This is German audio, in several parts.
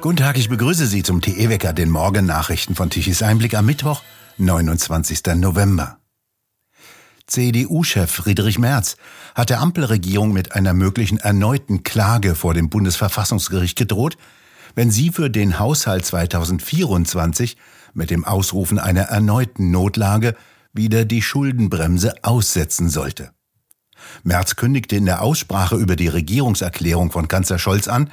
Guten Tag, ich begrüße Sie zum TE-Wecker, den Morgennachrichten von Tichys Einblick am Mittwoch, 29. November. CDU-Chef Friedrich Merz hat der Ampelregierung mit einer möglichen erneuten Klage vor dem Bundesverfassungsgericht gedroht, wenn sie für den Haushalt 2024 mit dem Ausrufen einer erneuten Notlage wieder die Schuldenbremse aussetzen sollte. Merz kündigte in der Aussprache über die Regierungserklärung von Kanzler Scholz an,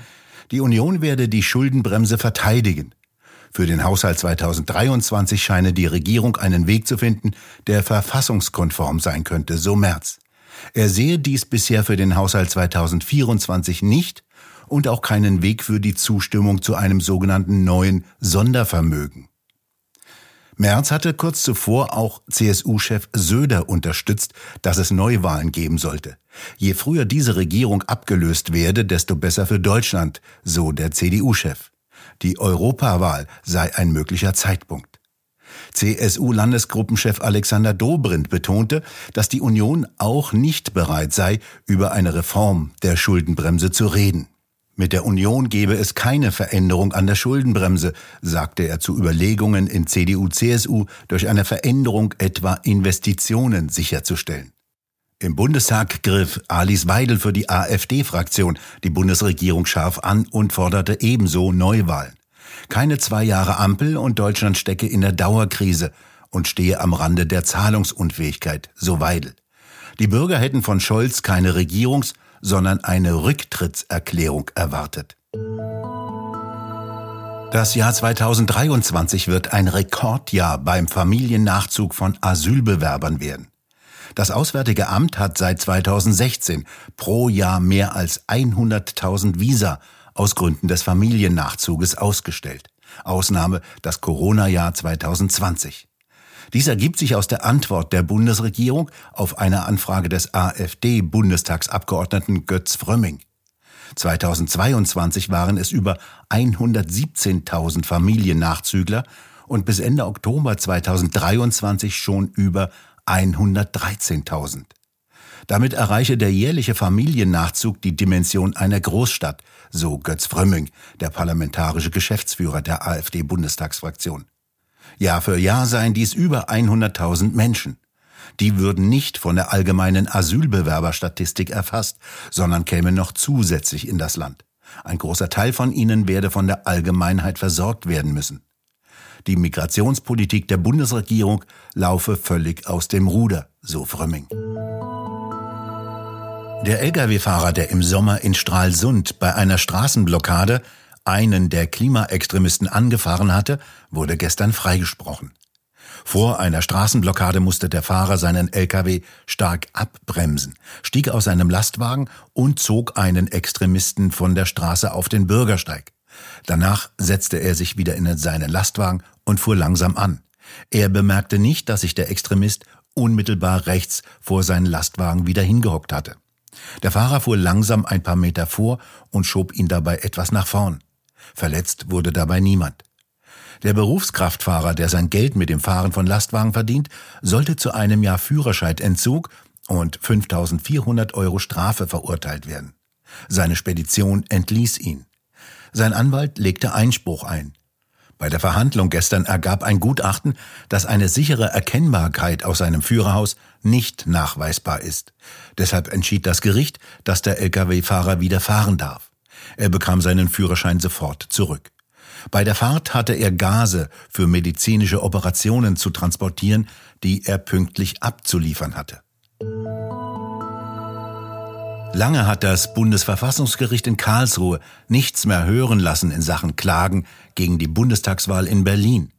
die Union werde die Schuldenbremse verteidigen. Für den Haushalt 2023 scheine die Regierung einen Weg zu finden, der verfassungskonform sein könnte, so Merz. Er sehe dies bisher für den Haushalt 2024 nicht und auch keinen Weg für die Zustimmung zu einem sogenannten neuen Sondervermögen. Merz hatte kurz zuvor auch CSU-Chef Söder unterstützt, dass es Neuwahlen geben sollte. Je früher diese Regierung abgelöst werde, desto besser für Deutschland, so der CDU-Chef. Die Europawahl sei ein möglicher Zeitpunkt. CSU-Landesgruppenchef Alexander Dobrindt betonte, dass die Union auch nicht bereit sei, über eine Reform der Schuldenbremse zu reden. Mit der Union gebe es keine Veränderung an der Schuldenbremse, sagte er zu Überlegungen in CDU-CSU durch eine Veränderung etwa Investitionen sicherzustellen. Im Bundestag griff Alice Weidel für die AfD-Fraktion die Bundesregierung scharf an und forderte ebenso Neuwahlen. Keine zwei Jahre Ampel und Deutschland stecke in der Dauerkrise und stehe am Rande der Zahlungsunfähigkeit, so Weidel. Die Bürger hätten von Scholz keine Regierungs- sondern eine Rücktrittserklärung erwartet. Das Jahr 2023 wird ein Rekordjahr beim Familiennachzug von Asylbewerbern werden. Das Auswärtige Amt hat seit 2016 pro Jahr mehr als 100.000 Visa aus Gründen des Familiennachzuges ausgestellt. Ausnahme das Corona-Jahr 2020. Dies ergibt sich aus der Antwort der Bundesregierung auf eine Anfrage des AfD-Bundestagsabgeordneten Götz Frömming. 2022 waren es über 117.000 Familiennachzügler und bis Ende Oktober 2023 schon über 113.000. Damit erreiche der jährliche Familiennachzug die Dimension einer Großstadt, so Götz Frömming, der parlamentarische Geschäftsführer der AfD-Bundestagsfraktion. Jahr für Jahr seien dies über 100.000 Menschen. Die würden nicht von der allgemeinen Asylbewerberstatistik erfasst, sondern kämen noch zusätzlich in das Land. Ein großer Teil von ihnen werde von der Allgemeinheit versorgt werden müssen. Die Migrationspolitik der Bundesregierung laufe völlig aus dem Ruder, so Frömming. Der Lkw-Fahrer, der im Sommer in Stralsund bei einer Straßenblockade einen der Klimaextremisten angefahren hatte, wurde gestern freigesprochen. Vor einer Straßenblockade musste der Fahrer seinen LKW stark abbremsen, stieg aus seinem Lastwagen und zog einen Extremisten von der Straße auf den Bürgersteig. Danach setzte er sich wieder in seinen Lastwagen und fuhr langsam an. Er bemerkte nicht, dass sich der Extremist unmittelbar rechts vor seinen Lastwagen wieder hingehockt hatte. Der Fahrer fuhr langsam ein paar Meter vor und schob ihn dabei etwas nach vorn. Verletzt wurde dabei niemand. Der Berufskraftfahrer, der sein Geld mit dem Fahren von Lastwagen verdient, sollte zu einem Jahr Führerscheinentzug und 5400 Euro Strafe verurteilt werden. Seine Spedition entließ ihn. Sein Anwalt legte Einspruch ein. Bei der Verhandlung gestern ergab ein Gutachten, dass eine sichere Erkennbarkeit aus seinem Führerhaus nicht nachweisbar ist. Deshalb entschied das Gericht, dass der Lkw-Fahrer wieder fahren darf. Er bekam seinen Führerschein sofort zurück. Bei der Fahrt hatte er Gase für medizinische Operationen zu transportieren, die er pünktlich abzuliefern hatte. Lange hat das Bundesverfassungsgericht in Karlsruhe nichts mehr hören lassen in Sachen Klagen gegen die Bundestagswahl in Berlin.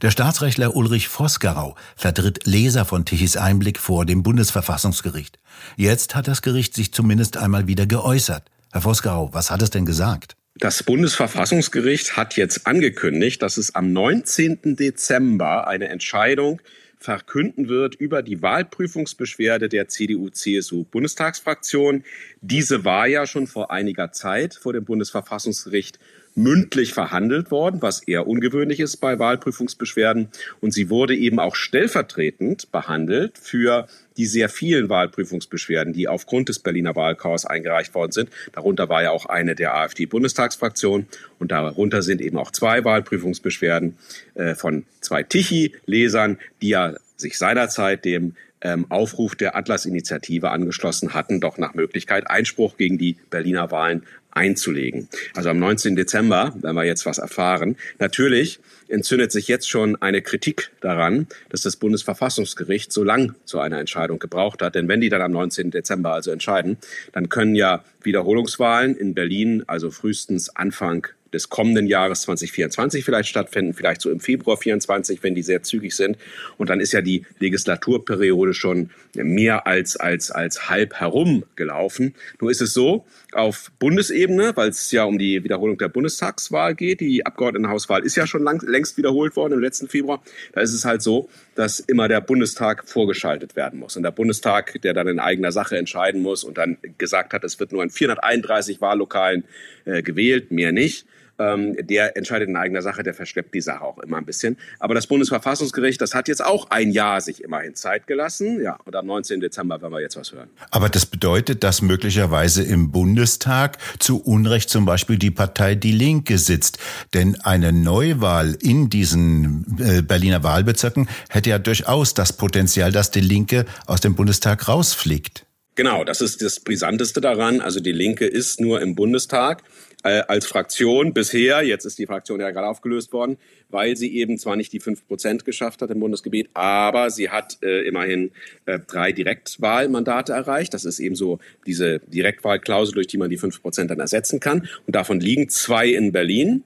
Der Staatsrechtler Ulrich Vosgerau vertritt Leser von Tichys Einblick vor dem Bundesverfassungsgericht. Jetzt hat das Gericht sich zumindest einmal wieder geäußert. Herr Vosgerau, was hat es denn gesagt? Das Bundesverfassungsgericht hat jetzt angekündigt, dass es am 19. Dezember eine Entscheidung verkünden wird über die Wahlprüfungsbeschwerde der CDU-CSU-Bundestagsfraktion. Diese war ja schon vor einiger Zeit vor dem Bundesverfassungsgericht mündlich verhandelt worden, was eher ungewöhnlich ist bei Wahlprüfungsbeschwerden. Und sie wurde eben auch stellvertretend behandelt für die sehr vielen Wahlprüfungsbeschwerden, die aufgrund des Berliner Wahlchaos eingereicht worden sind. Darunter war ja auch eine der AfD-Bundestagsfraktion und darunter sind eben auch zwei Wahlprüfungsbeschwerden äh, von zwei Tichy-Lesern, die ja sich seinerzeit dem ähm, Aufruf der Atlas-Initiative angeschlossen hatten, doch nach Möglichkeit Einspruch gegen die Berliner Wahlen einzulegen. Also am 19. Dezember werden wir jetzt was erfahren. Natürlich entzündet sich jetzt schon eine Kritik daran, dass das Bundesverfassungsgericht so lang zu einer Entscheidung gebraucht hat. Denn wenn die dann am 19. Dezember also entscheiden, dann können ja Wiederholungswahlen in Berlin, also frühestens Anfang des kommenden Jahres 2024 vielleicht stattfinden, vielleicht so im Februar 24, wenn die sehr zügig sind. Und dann ist ja die Legislaturperiode schon mehr als, als, als halb herum gelaufen. Nur ist es so, auf Bundesebene, weil es ja um die Wiederholung der Bundestagswahl geht, die Abgeordnetenhauswahl ist ja schon lang, längst wiederholt worden im letzten Februar, da ist es halt so, dass immer der Bundestag vorgeschaltet werden muss. Und der Bundestag, der dann in eigener Sache entscheiden muss und dann gesagt hat, es wird nur in 431 Wahllokalen äh, gewählt, mehr nicht ähm, der entscheidet in eigener Sache, der verschleppt die Sache auch immer ein bisschen. Aber das Bundesverfassungsgericht, das hat jetzt auch ein Jahr sich immerhin Zeit gelassen. Ja, und am 19. Dezember werden wir jetzt was hören. Aber das bedeutet, dass möglicherweise im Bundestag zu Unrecht zum Beispiel die Partei Die Linke sitzt. Denn eine Neuwahl in diesen äh, Berliner Wahlbezirken hätte ja durchaus das Potenzial, dass die Linke aus dem Bundestag rausfliegt. Genau, das ist das Brisanteste daran. Also die Linke ist nur im Bundestag äh, als Fraktion bisher, jetzt ist die Fraktion ja gerade aufgelöst worden, weil sie eben zwar nicht die fünf Prozent geschafft hat im Bundesgebiet, aber sie hat äh, immerhin äh, drei Direktwahlmandate erreicht. Das ist eben so diese Direktwahlklausel, durch die man die fünf Prozent dann ersetzen kann. Und davon liegen zwei in Berlin.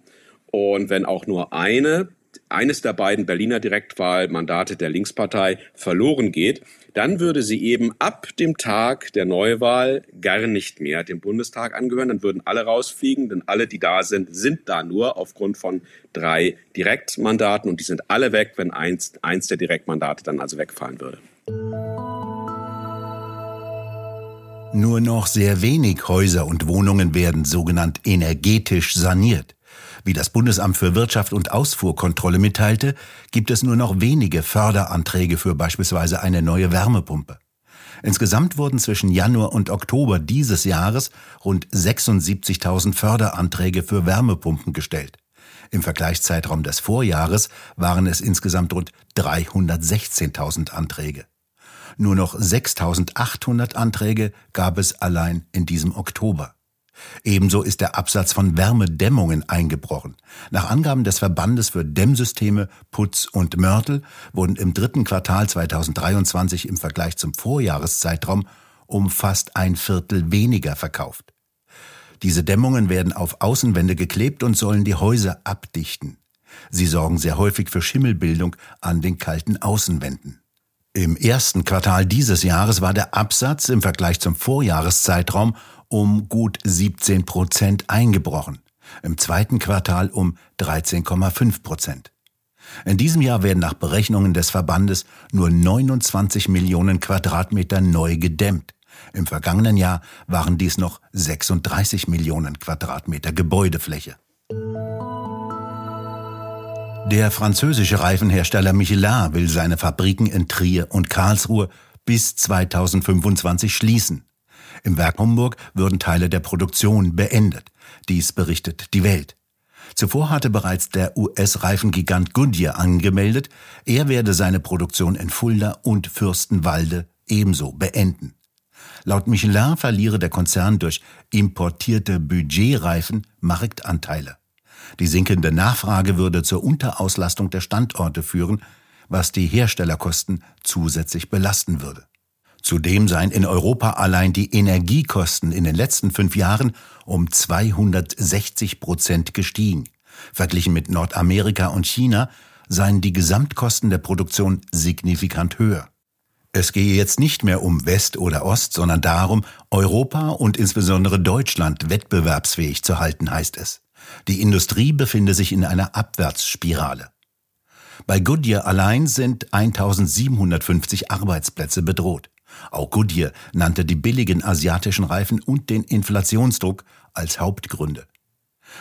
Und wenn auch nur eine eines der beiden Berliner Direktwahlmandate der Linkspartei verloren geht, dann würde sie eben ab dem Tag der Neuwahl gar nicht mehr dem Bundestag angehören. Dann würden alle rausfliegen, denn alle, die da sind, sind da nur aufgrund von drei Direktmandaten und die sind alle weg, wenn eins, eins der Direktmandate dann also wegfallen würde. Nur noch sehr wenig Häuser und Wohnungen werden sogenannt energetisch saniert. Wie das Bundesamt für Wirtschaft und Ausfuhrkontrolle mitteilte, gibt es nur noch wenige Förderanträge für beispielsweise eine neue Wärmepumpe. Insgesamt wurden zwischen Januar und Oktober dieses Jahres rund 76.000 Förderanträge für Wärmepumpen gestellt. Im Vergleichszeitraum des Vorjahres waren es insgesamt rund 316.000 Anträge. Nur noch 6.800 Anträge gab es allein in diesem Oktober. Ebenso ist der Absatz von Wärmedämmungen eingebrochen. Nach Angaben des Verbandes für Dämmsysteme Putz und Mörtel wurden im dritten Quartal 2023 im Vergleich zum Vorjahreszeitraum um fast ein Viertel weniger verkauft. Diese Dämmungen werden auf Außenwände geklebt und sollen die Häuser abdichten. Sie sorgen sehr häufig für Schimmelbildung an den kalten Außenwänden. Im ersten Quartal dieses Jahres war der Absatz im Vergleich zum Vorjahreszeitraum um gut 17 Prozent eingebrochen, im zweiten Quartal um 13,5 Prozent. In diesem Jahr werden nach Berechnungen des Verbandes nur 29 Millionen Quadratmeter neu gedämmt. Im vergangenen Jahr waren dies noch 36 Millionen Quadratmeter Gebäudefläche. Der französische Reifenhersteller Michelin will seine Fabriken in Trier und Karlsruhe bis 2025 schließen. Im Werk Homburg würden Teile der Produktion beendet. Dies berichtet die Welt. Zuvor hatte bereits der US-Reifengigant Goodyear angemeldet, er werde seine Produktion in Fulda und Fürstenwalde ebenso beenden. Laut Michelin verliere der Konzern durch importierte Budgetreifen Marktanteile. Die sinkende Nachfrage würde zur Unterauslastung der Standorte führen, was die Herstellerkosten zusätzlich belasten würde. Zudem seien in Europa allein die Energiekosten in den letzten fünf Jahren um 260 Prozent gestiegen. Verglichen mit Nordamerika und China seien die Gesamtkosten der Produktion signifikant höher. Es gehe jetzt nicht mehr um West oder Ost, sondern darum, Europa und insbesondere Deutschland wettbewerbsfähig zu halten, heißt es. Die Industrie befinde sich in einer Abwärtsspirale. Bei Goodyear allein sind 1750 Arbeitsplätze bedroht. Auch Goodyear nannte die billigen asiatischen Reifen und den Inflationsdruck als Hauptgründe.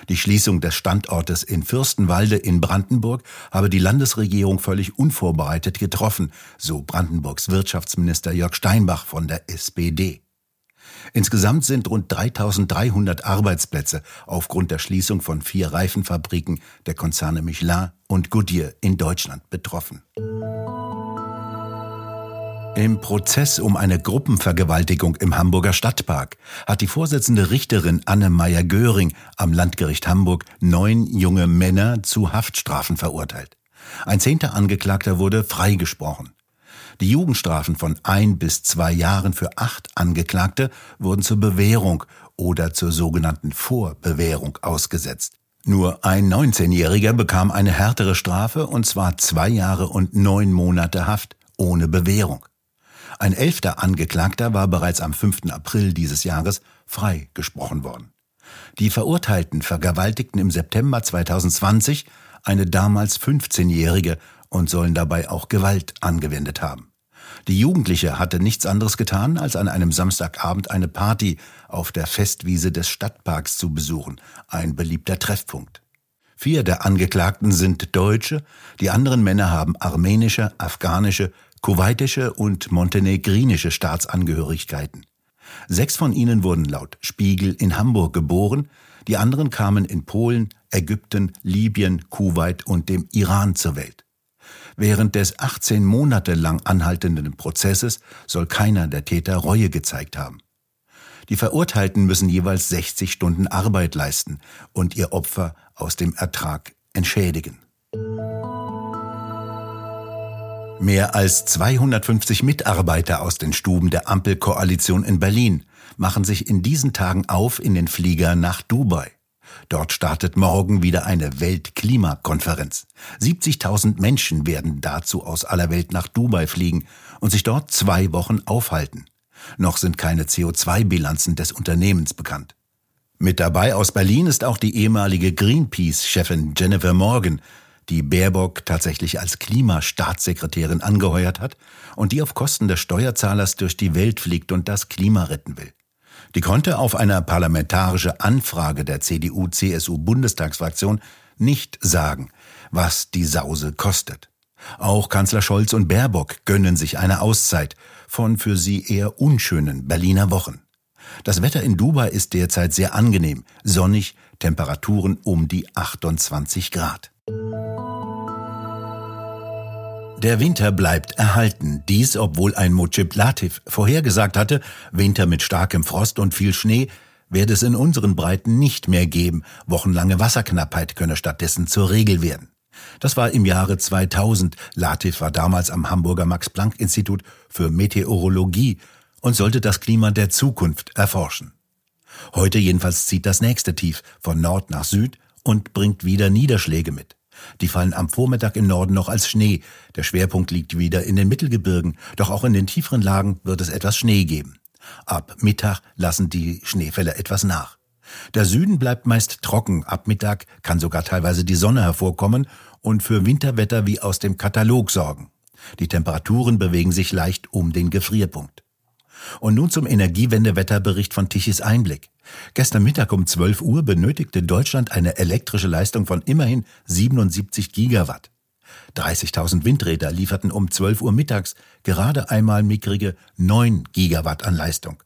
Die Schließung des Standortes in Fürstenwalde in Brandenburg habe die Landesregierung völlig unvorbereitet getroffen, so Brandenburgs Wirtschaftsminister Jörg Steinbach von der SPD. Insgesamt sind rund 3300 Arbeitsplätze aufgrund der Schließung von vier Reifenfabriken der Konzerne Michelin und Goodyear in Deutschland betroffen. Im Prozess um eine Gruppenvergewaltigung im Hamburger Stadtpark hat die Vorsitzende Richterin Anne Meyer-Göring am Landgericht Hamburg neun junge Männer zu Haftstrafen verurteilt. Ein zehnter Angeklagter wurde freigesprochen. Die Jugendstrafen von ein bis zwei Jahren für acht Angeklagte wurden zur Bewährung oder zur sogenannten Vorbewährung ausgesetzt. Nur ein 19-Jähriger bekam eine härtere Strafe, und zwar zwei Jahre und neun Monate Haft ohne Bewährung. Ein elfter Angeklagter war bereits am 5. April dieses Jahres freigesprochen worden. Die Verurteilten vergewaltigten im September 2020 eine damals 15-Jährige und sollen dabei auch Gewalt angewendet haben. Die Jugendliche hatte nichts anderes getan, als an einem Samstagabend eine Party auf der Festwiese des Stadtparks zu besuchen, ein beliebter Treffpunkt. Vier der Angeklagten sind Deutsche, die anderen Männer haben armenische, afghanische, kuwaitische und montenegrinische Staatsangehörigkeiten. Sechs von ihnen wurden laut Spiegel in Hamburg geboren, die anderen kamen in Polen, Ägypten, Libyen, Kuwait und dem Iran zur Welt. Während des 18 Monate lang anhaltenden Prozesses soll keiner der Täter Reue gezeigt haben. Die Verurteilten müssen jeweils 60 Stunden Arbeit leisten und ihr Opfer aus dem Ertrag entschädigen. Mehr als 250 Mitarbeiter aus den Stuben der Ampelkoalition in Berlin machen sich in diesen Tagen auf in den Flieger nach Dubai. Dort startet morgen wieder eine Weltklimakonferenz. 70.000 Menschen werden dazu aus aller Welt nach Dubai fliegen und sich dort zwei Wochen aufhalten. Noch sind keine CO2-Bilanzen des Unternehmens bekannt. Mit dabei aus Berlin ist auch die ehemalige Greenpeace-Chefin Jennifer Morgan, die Baerbock tatsächlich als Klimastaatssekretärin angeheuert hat und die auf Kosten des Steuerzahlers durch die Welt fliegt und das Klima retten will. Die konnte auf eine parlamentarische Anfrage der CDU-CSU-Bundestagsfraktion nicht sagen, was die Sause kostet. Auch Kanzler Scholz und Baerbock gönnen sich eine Auszeit von für sie eher unschönen Berliner Wochen. Das Wetter in Dubai ist derzeit sehr angenehm, sonnig, Temperaturen um die 28 Grad. Der Winter bleibt erhalten. Dies, obwohl ein Mojib Latif vorhergesagt hatte, Winter mit starkem Frost und viel Schnee werde es in unseren Breiten nicht mehr geben. Wochenlange Wasserknappheit könne stattdessen zur Regel werden. Das war im Jahre 2000. Latif war damals am Hamburger Max-Planck-Institut für Meteorologie und sollte das Klima der Zukunft erforschen. Heute jedenfalls zieht das nächste Tief von Nord nach Süd und bringt wieder Niederschläge mit. Die fallen am Vormittag im Norden noch als Schnee. Der Schwerpunkt liegt wieder in den Mittelgebirgen, doch auch in den tieferen Lagen wird es etwas Schnee geben. Ab Mittag lassen die Schneefälle etwas nach. Der Süden bleibt meist trocken, ab Mittag kann sogar teilweise die Sonne hervorkommen und für Winterwetter wie aus dem Katalog sorgen. Die Temperaturen bewegen sich leicht um den Gefrierpunkt. Und nun zum Energiewendewetterbericht von Tichys Einblick. Gestern Mittag um 12 Uhr benötigte Deutschland eine elektrische Leistung von immerhin 77 Gigawatt. 30.000 Windräder lieferten um 12 Uhr mittags gerade einmal mickrige 9 Gigawatt an Leistung.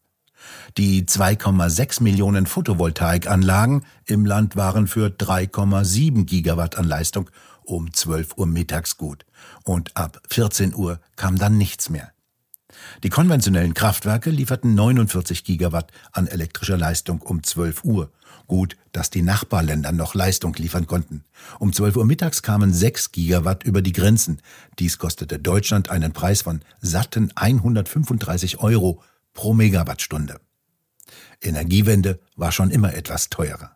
Die 2,6 Millionen Photovoltaikanlagen im Land waren für 3,7 Gigawatt an Leistung um 12 Uhr mittags gut. Und ab 14 Uhr kam dann nichts mehr. Die konventionellen Kraftwerke lieferten 49 Gigawatt an elektrischer Leistung um 12 Uhr. Gut, dass die Nachbarländer noch Leistung liefern konnten. Um 12 Uhr mittags kamen 6 Gigawatt über die Grenzen. Dies kostete Deutschland einen Preis von satten 135 Euro pro Megawattstunde. Energiewende war schon immer etwas teurer.